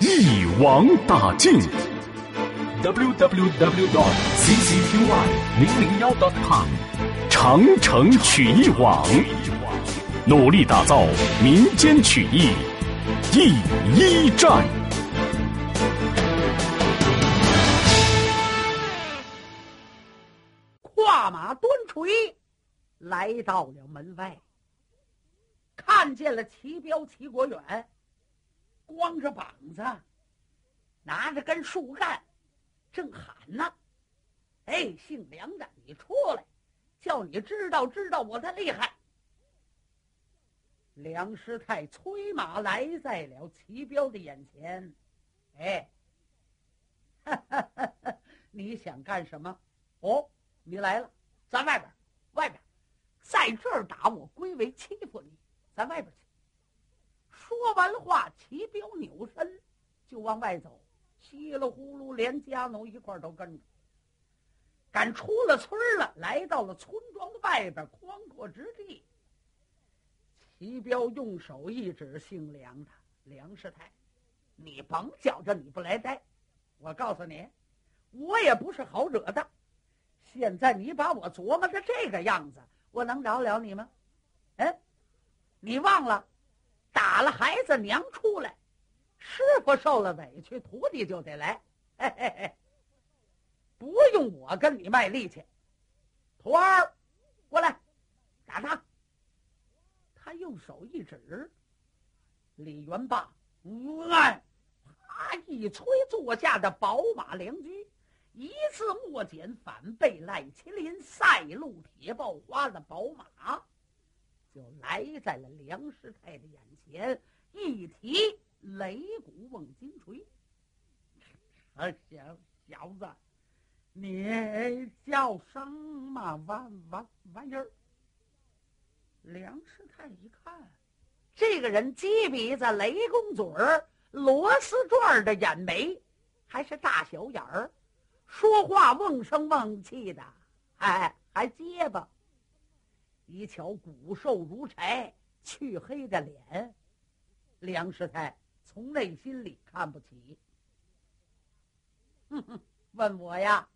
一网打尽。www dot ccqy 零零幺 dot com。长城曲艺网，努力打造民间曲艺第一站。跨马端锤来到了门外，看见了齐彪、齐国远，光着膀子，拿着根树干，正喊呢：“哎，姓梁的，你出来！”叫你知道知道我的厉害。梁师太催马来在了齐彪的眼前，哎，你想干什么？哦，你来了，咱外边，外边，在这儿打我归为欺负你，咱外边去。说完话，齐彪扭身就往外走，稀里呼噜，连家奴一块都跟着。赶出了村了，来到了村庄外边宽阔之地。齐彪用手一指姓梁的梁师太：“你甭觉着你不来待，我告诉你，我也不是好惹的。现在你把我琢磨的这个样子，我能饶了你吗？嗯，你忘了，打了孩子娘出来，师傅受了委屈，徒弟就得来。嘿嘿嘿。”不用我跟你卖力气，徒儿，过来，打他。他用手一指，李元霸，哎，啪一催，坐下的宝马良驹，一字莫减，反被赖麒麟赛路铁豹花的宝马，就来在了梁师太的眼前，一提擂鼓瓮金锤，啊，小小子。你叫什么玩玩玩意儿？梁师太一看，这个人鸡鼻子、雷公嘴儿、螺丝转的眼眉，还是大小眼儿，说话瓮声瓮气的，哎，还结巴。一瞧骨瘦如柴、黢黑的脸，梁师太从内心里看不起。哼哼，问我呀？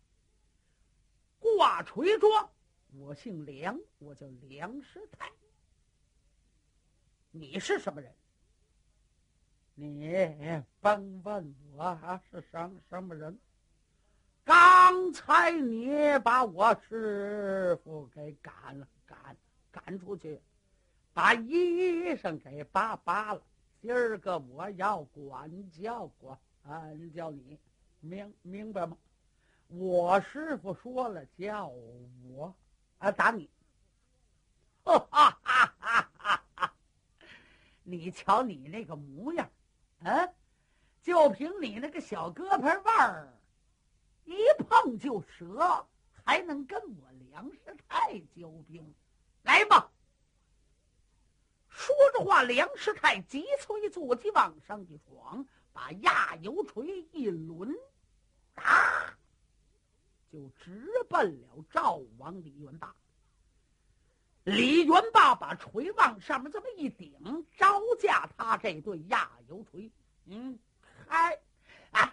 挂锤庄，我姓梁，我叫梁师太。你是什么人？你甭问我是什什么人。刚才你把我师傅给赶了，赶赶出去，把衣裳给扒扒了。今儿个我要管教管教你，明明白吗？我师傅说了，叫我啊打你！哈哈哈哈哈！你瞧你那个模样，啊，就凭你那个小胳膊腕儿，一碰就折，还能跟我梁师太交兵？来吧！说着话，梁师太急催坐骑往上一闯，把压油锤一抡，打！就直奔了赵王李元霸。李元霸把锤往上面这么一顶，招架他这对压油锤。嗯，开啊！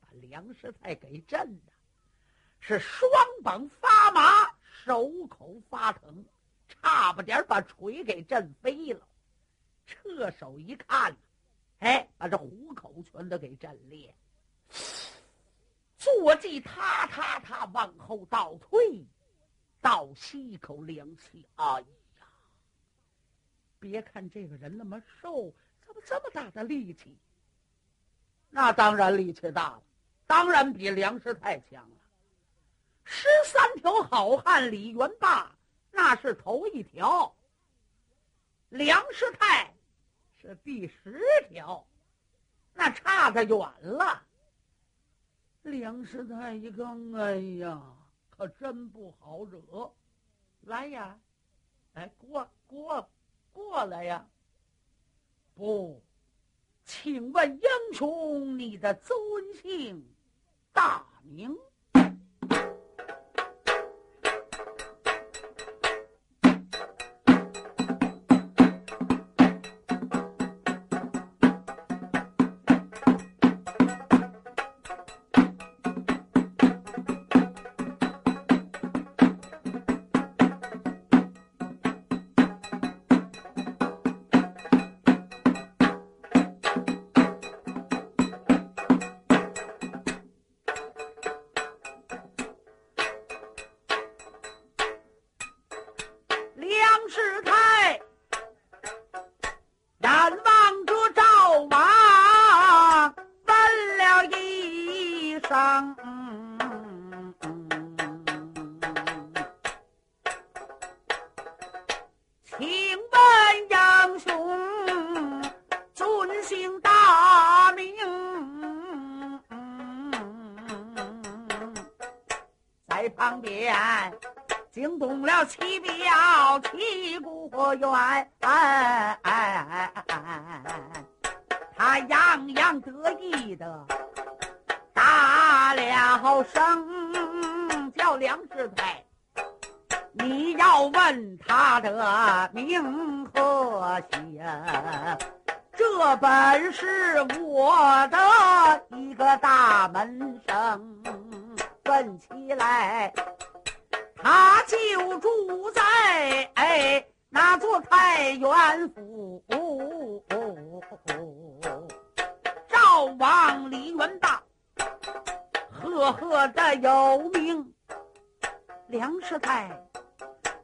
把梁师太给震的，是双膀发麻，手口发疼，差不点把锤给震飞了。撤手一看。哎，把这虎口全都给震裂，坐骑踏踏踏往后倒退，倒吸一口凉气。哎呀，别看这个人那么瘦，怎么这么大的力气？那当然力气大了，当然比梁师太强了。十三条好汉，李元霸那是头一条，梁师太。是第十条，那差得远了。梁师太一看，哎呀，可真不好惹。来呀，来过过过来呀！不，请问英雄，你的尊姓大名？旁边惊动了七表七国员，他洋洋得意的大了声，叫梁师太，你要问他的名和姓，这本是我的一个大门生。问起来，他就住在哎那座太原府，赵王李元霸，赫赫的有名。梁师太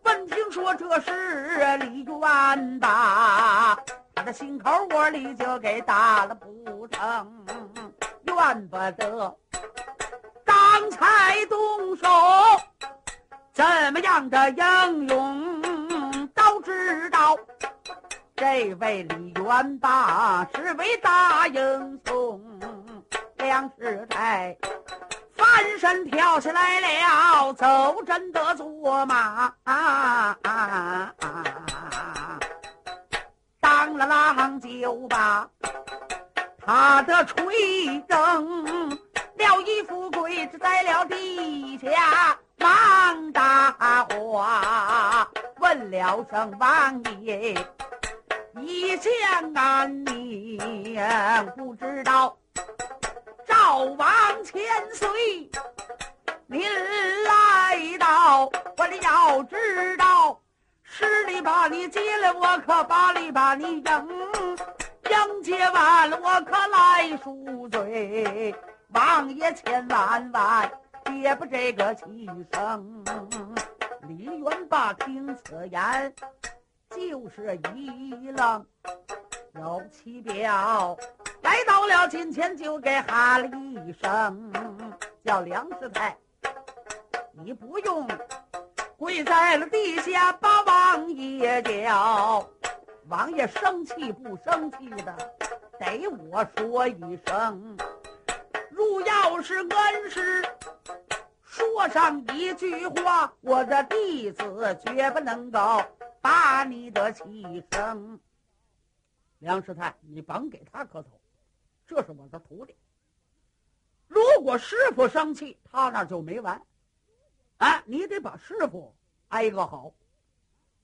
闻听说这是李元霸，他的心口窝里就给打了不成，怨不得。才动手，怎么样的英勇都知道。这位李元霸是位大英雄，梁世泰翻身跳下来了，走真的坐马，当了郎就把他的锤扔。了一副鬼子在了地下，忙大话问了声王爷，一向安宁，不知道赵王千岁，您来到，我你要知道，十里把你接了，我可八里把你迎，迎接完了，我可来赎罪。王爷千万万别不这个气声。李元霸听此言，就是一愣。有七表来到了近前，就给喊了一声，叫梁师太，你不用跪在了地下，把王爷叫。王爷生气不生气的，得我说一声。要是恩师说上一句话，我的弟子绝不能够把你的气生。梁师太，你甭给他磕头，这是我的徒弟。如果师傅生气，他那就没完。啊，你得把师傅挨个好。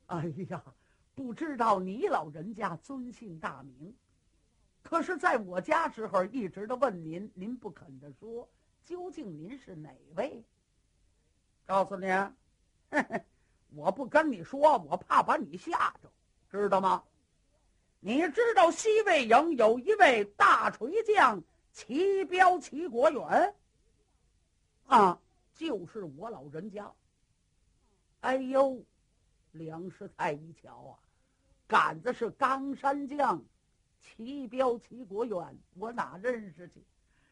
哎呀，不知道你老人家尊姓大名？可是，在我家时候，一直的问您，您不肯的说，究竟您是哪位？告诉你，我不跟你说，我怕把你吓着，知道吗？你知道西魏营有一位大锤将齐彪齐国远，啊，就是我老人家。哎呦，梁师太一瞧啊，杆子是冈山将。齐彪、齐国远，我哪认识去？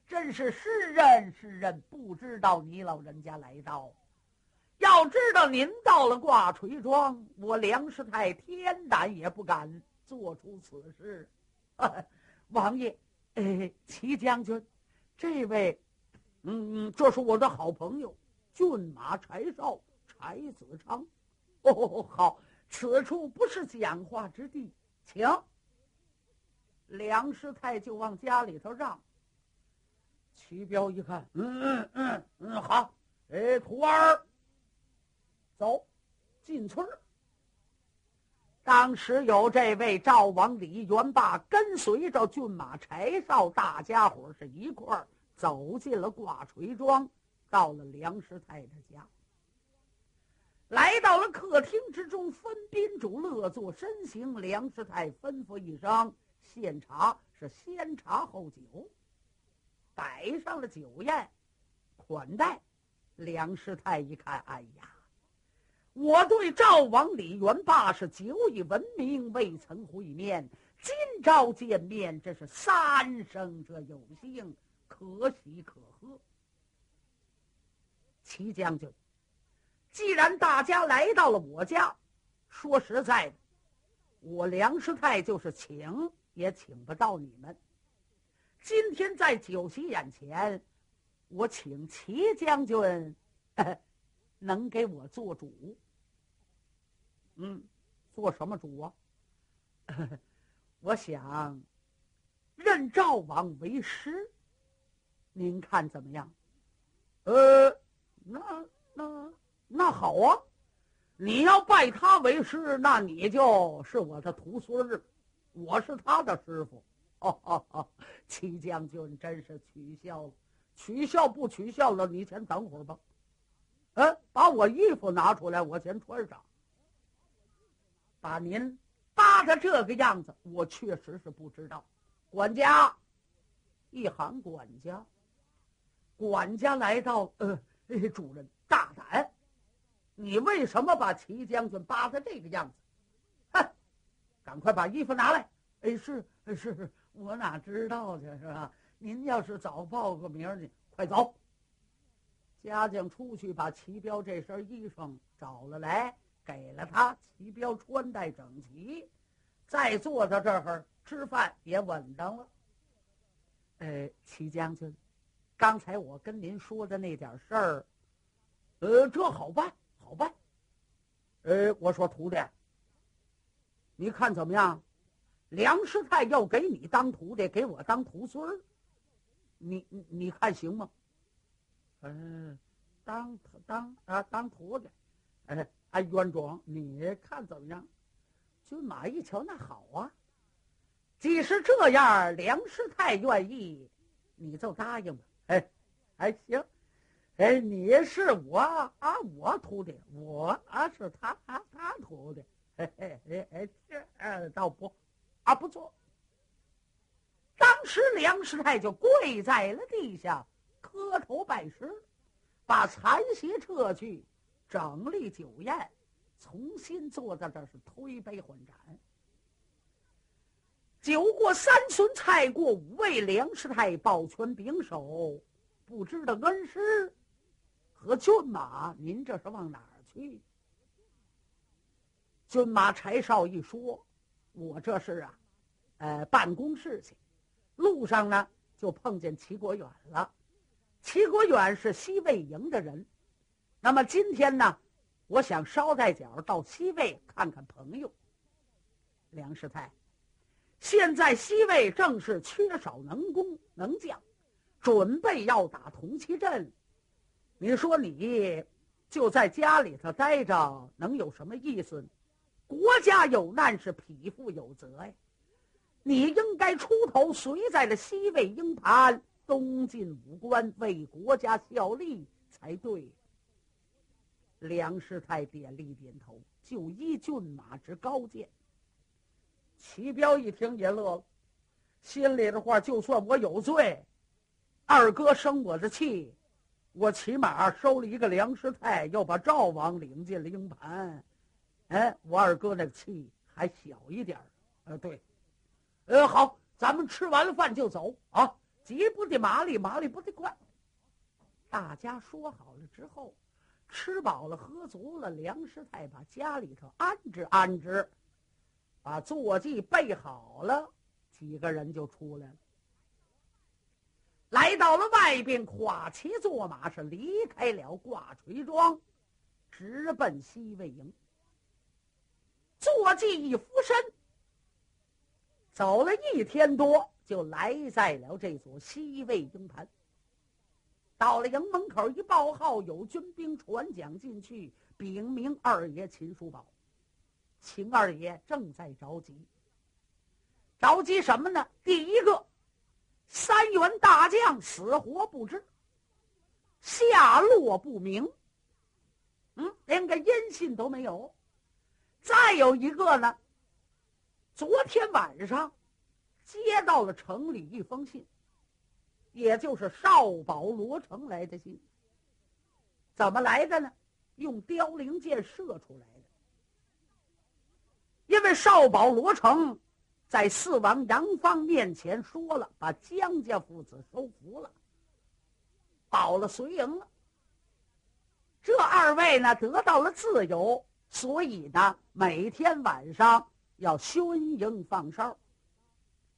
真是是认是认，不知道你老人家来到。要知道您到了挂锤庄，我梁师太天胆也不敢做出此事。王爷，哎，齐将军，这位，嗯，这是我的好朋友，骏马柴少柴子昌。哦，好，此处不是讲话之地，请。梁师太就往家里头让。齐彪一看，嗯嗯嗯嗯，好，哎，徒儿，走，进村儿。当时有这位赵王李元霸跟随着骏马柴少，大家伙是一块儿走进了挂锤庄，到了梁师太的家。来到了客厅之中，分宾主乐坐身形。梁师太吩咐一声：“献茶，是先茶后酒。”摆上了酒宴，款待。梁师太一看，哎呀！我对赵王李元霸是久已闻名，未曾会面。今朝见面，这是三生这有幸，可喜可贺。齐将军，既然大家来到了我家，说实在的，我梁师太就是请也请不到你们。今天在酒席眼前，我请齐将军 能给我做主。嗯，做什么主啊？我想任赵王为师，您看怎么样？呃，那那那好啊！你要拜他为师，那你就是我的徒孙儿，我是他的师傅。哦哦哦，齐将军真是取笑了，取笑不取笑了？你先等会儿吧。嗯，把我衣服拿出来，我先穿上。把您扒的这个样子，我确实是不知道。管家，一喊管家，管家来到，呃，主人大胆，你为什么把齐将军扒的这个样子？赶快把衣服拿来。哎，是是是，我哪知道去是吧？您要是早报个名呢，快走。家将出去把齐彪这身衣裳找了来。给了他，齐彪穿戴整齐，再坐在这儿吃饭也稳当了。呃，齐将军，刚才我跟您说的那点事儿，呃，这好办，好办。呃，我说徒弟，你看怎么样？梁师太要给你当徒弟，给我当徒孙儿，你你看行吗？嗯，当当啊，当徒弟，哎。哎，冤庄，你看怎么样？军马一瞧，那好啊！既是这样，梁师太愿意，你就答应吧。哎，还行。哎，你是我啊，我徒弟，我啊是他他他徒弟。哎哎哎哎，这倒不啊不错。当时梁师太就跪在了地下，磕头拜师，把残席撤去。整理酒宴，重新坐在这是推杯换盏。酒过三巡，菜过五味，梁师太抱拳拱手：“不知道恩师和骏马，您这是往哪儿去？”军马柴少一说：“我这是啊，呃，办公事情。路上呢，就碰见齐国远了。齐国远是西魏营的人。”那么今天呢，我想捎带脚到西魏看看朋友。梁师太，现在西魏正是缺少能工能将，准备要打铜旗阵。你说你就在家里头待着，能有什么意思？国家有难是匹夫有责呀，你应该出头，随在了西魏营盘，东晋武关，为国家效力才对。梁师太点了一点头，就依骏马之高见。齐彪一听也乐了，心里的话：就算我有罪，二哥生我的气，我起码收了一个梁师太，又把赵王领进了营盘，哎，我二哥那个气还小一点儿呃，对，呃，好，咱们吃完了饭就走啊，急不得麻利，麻利不得快。大家说好了之后。吃饱了，喝足了，梁师太把家里头安置安置，把坐骑备好了，几个人就出来了，来到了外边，跨骑坐马是离开了挂锤庄，直奔西魏营。坐骑一俯身，走了一天多，就来在了这座西魏营盘。到了营门口一报号，有军兵传讲进去，禀明二爷秦叔宝。秦二爷正在着急，着急什么呢？第一个，三员大将死活不知，下落不明，嗯，连个音信都没有。再有一个呢，昨天晚上接到了城里一封信，也就是少保罗成来的信。怎么来的呢？用凋零箭射出来的。因为少保罗成在四王杨方面前说了，把江家父子收服了，保了随营了。这二位呢得到了自由。所以呢，每天晚上要熏营放哨。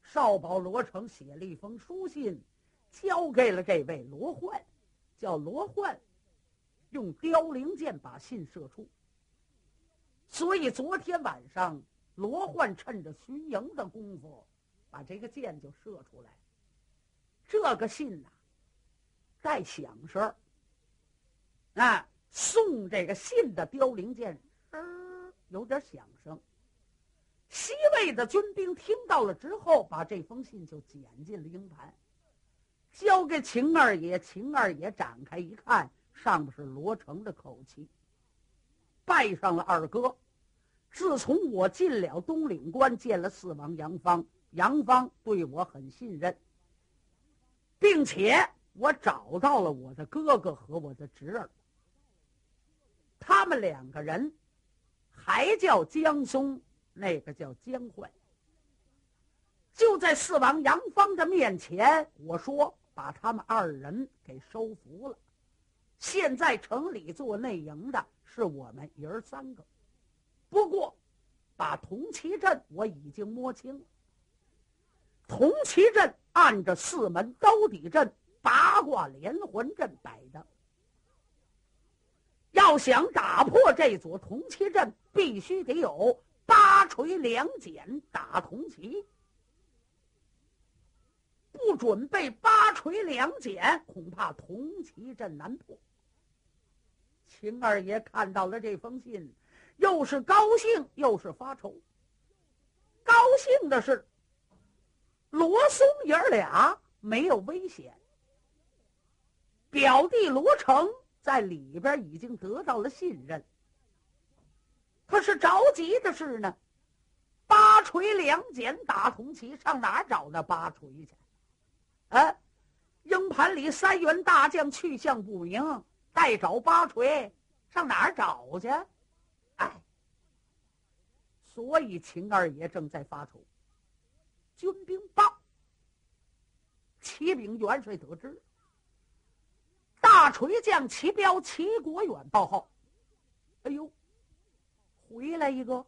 少保罗成写了一封书信，交给了这位罗焕，叫罗焕用凋零箭把信射出。所以昨天晚上，罗焕趁着巡营的功夫，把这个箭就射出来。这个信呐，带响声啊，送这个信的凋零箭。有点响声。西魏的军兵听到了之后，把这封信就捡进了营盘，交给秦二爷。秦二爷展开一看，上面是罗成的口气，拜上了二哥。自从我进了东岭关，见了四王杨芳，杨芳对我很信任，并且我找到了我的哥哥和我的侄儿，他们两个人。还叫江松，那个叫江焕。就在四王杨芳的面前，我说把他们二人给收服了。现在城里做内营的是我们爷儿三个，不过把铜旗阵我已经摸清了。铜旗阵按着四门兜底阵、八卦连环阵摆的。要想打破这座铜旗阵，必须得有八锤两锏打铜旗。不准备八锤两锏，恐怕铜旗阵难破。秦二爷看到了这封信，又是高兴又是发愁。高兴的是，罗松爷俩没有危险，表弟罗成。在里边已经得到了信任，可是着急的是呢，八锤两锏打铜旗，上哪儿找那八锤去？啊，营盘里三员大将去向不明，待找八锤，上哪儿找去？哎，所以秦二爷正在发愁。军兵报，启禀元帅得知。大锤将齐彪、齐国远报号：“哎呦，回来一个！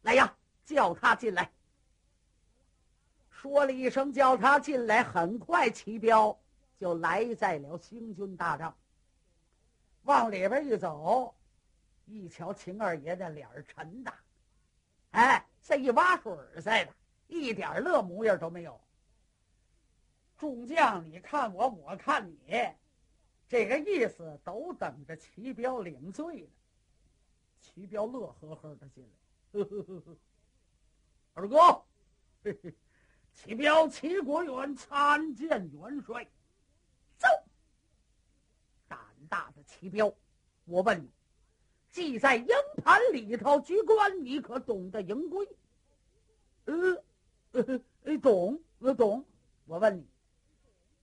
来呀，叫他进来。”说了一声“叫他进来”，很快齐彪就来在了兴军大帐。往里边一走，一瞧秦二爷的脸沉的，哎，像一挖水似的，一点乐模样都没有。众将，你看我，我看你。这个意思都等着齐彪领罪呢。齐彪乐呵呵的进来，呵呵呵呵。二哥，齐彪齐国元参见元帅。走。胆大的齐彪，我问你，既在营盘里头居官，你可懂得营规？呃，呃，懂，我懂。我问你。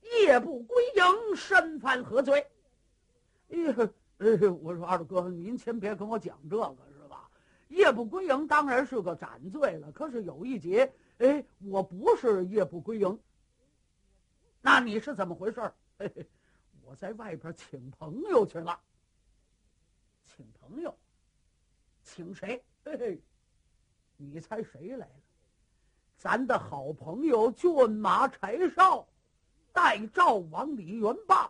夜不归营，身犯何罪？哎呀，哎，我说二哥，您先别跟我讲这个，是吧？夜不归营当然是个斩罪了，可是有一节，哎，我不是夜不归营。那你是怎么回事？嘿嘿，我在外边请朋友去了。请朋友？请谁？嘿嘿，你猜谁来了？咱的好朋友骏马柴少带赵王李元霸。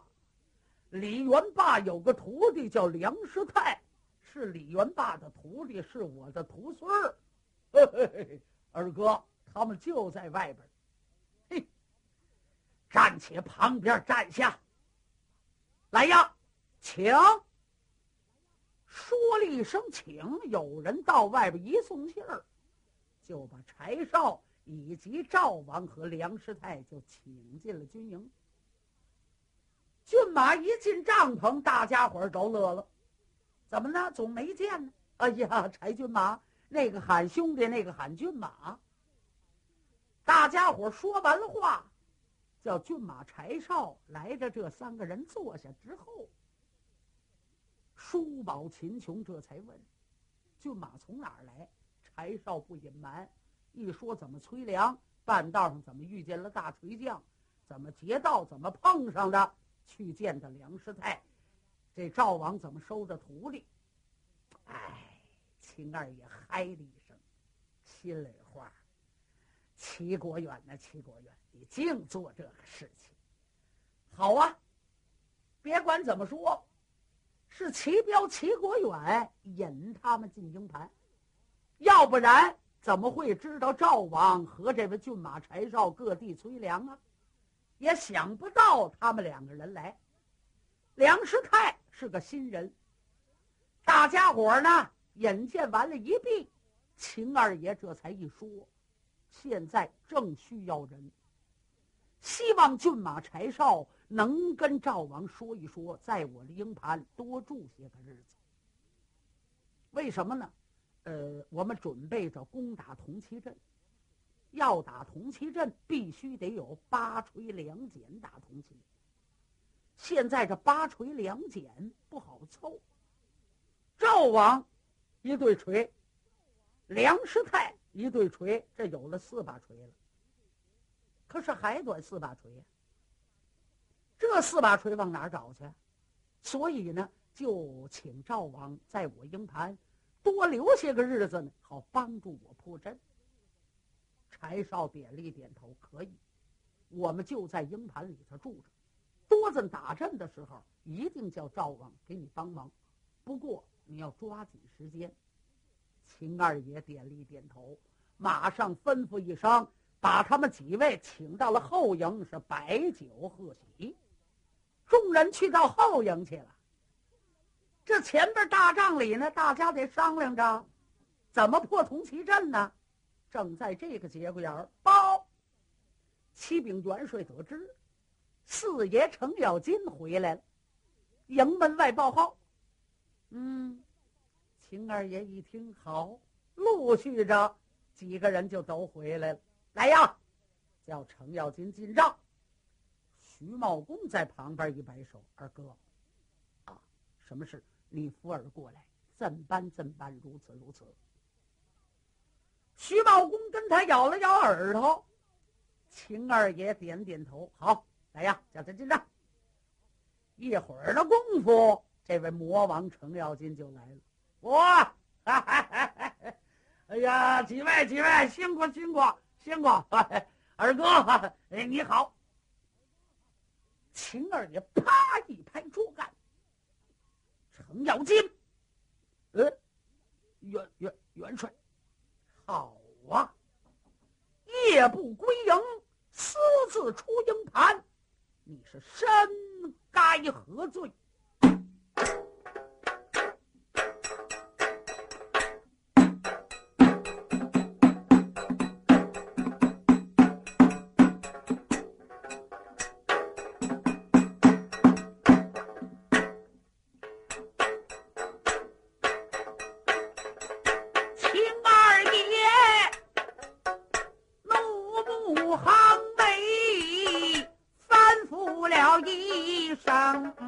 李元霸有个徒弟叫梁师太，是李元霸的徒弟，是我的徒孙儿。二哥，他们就在外边。嘿，暂且旁边站下。来呀，请。说了一声“请”，有人到外边一送信儿，就把柴少以及赵王和梁师太就请进了军营。骏马一进帐篷，大家伙儿都乐了。怎么呢？总没见呢？哎呀，柴骏马，那个喊兄弟，那个喊骏马。大家伙说完了话，叫骏马柴少来着。这三个人坐下之后。叔宝秦琼这才问：“骏马从哪儿来？”柴少不隐瞒，一说怎么催粮，半道上怎么遇见了大锤匠，怎么劫道，怎么碰上的，去见的梁师太，这赵王怎么收的徒弟？哎，秦二爷嗨了一声，心里话：齐国远呢，齐国远，你净做这个事情。好啊，别管怎么说。是齐彪、齐国远引他们进营盘，要不然怎么会知道赵王和这位骏马柴少各地催粮啊？也想不到他们两个人来。梁师太是个新人，大家伙呢眼见完了一毕，秦二爷这才一说，现在正需要人，希望骏马柴少。能跟赵王说一说，在我的营盘多住些个日子。为什么呢？呃，我们准备着攻打铜旗镇，要打铜旗镇，必须得有八锤两锏打铜旗。现在这八锤两锏不好凑。赵王一对锤，梁师太一对锤，这有了四把锤了。可是还短四把锤呀。这四把锤往哪找去？所以呢，就请赵王在我营盘多留些个日子呢，好帮助我破阵。柴少点了一点头，可以。我们就在营盘里头住着，多子打阵的时候，一定叫赵王给你帮忙。不过你要抓紧时间。秦二爷点了一点头，马上吩咐一声，把他们几位请到了后营，是摆酒贺喜。众人去到后营去了。这前边大帐里呢，大家得商量着怎么破铜旗阵呢。正在这个节骨眼儿，报启禀元帅得知，四爷程咬金回来了。营门外报号。嗯，秦二爷一听好，陆续着几个人就都回来了。来呀，叫程咬金进帐。徐茂公在旁边一摆手：“二哥，啊，什么事？你扶儿过来，怎般怎般，如此如此。”徐茂公跟他咬了咬耳朵，秦二爷点点头：“好，来呀，叫他进帐。”一会儿的功夫，这位魔王程咬金就来了。我，哎呀，几位几位，辛苦辛苦辛苦！二哥，你好。秦二爷啪一拍桌杆，程咬金，呃，元元元帅，好啊！夜不归营，私自出营盘，你是身该何罪？Thank you.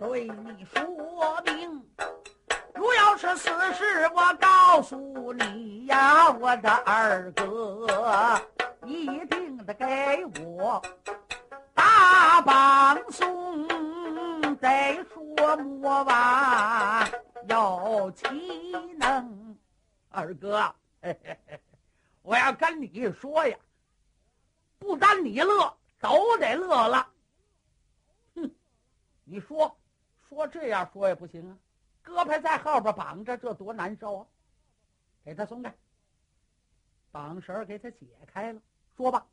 对你说明。如要是此事，我告诉你呀，我的二哥，一定得给我大绑送。再说魔王有其能。二哥，我要跟你说呀，不单你乐，都得乐了。哼，你说，说这样说也不行啊，胳膊在后边绑着，这多难受啊！给他松开，绑绳给他解开了。说吧，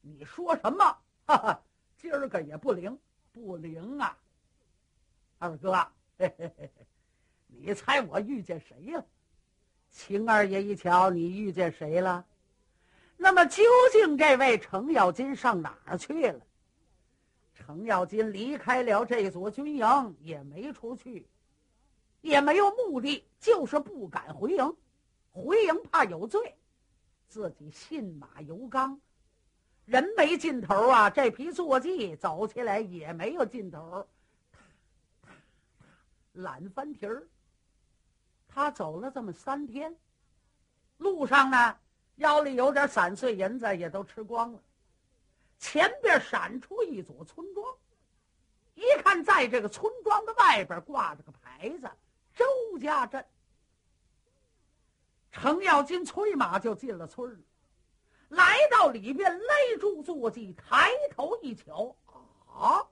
你说什么？哈哈，今儿个也不灵，不灵啊！二哥，嘿嘿嘿，你猜我遇见谁了？秦二爷一瞧，你遇见谁了？那么究竟这位程咬金上哪儿去了？程咬金离开了这座军营，也没出去，也没有目的，就是不敢回营。回营怕有罪，自己信马由缰，人没尽头啊！这匹坐骑走起来也没有尽头，懒翻蹄儿。他走了这么三天，路上呢，腰里有点散碎银子，也都吃光了。前边闪出一组村庄，一看，在这个村庄的外边挂着个牌子“周家镇”。程咬金催马就进了村来到里边勒住坐骑，抬头一瞧，啊！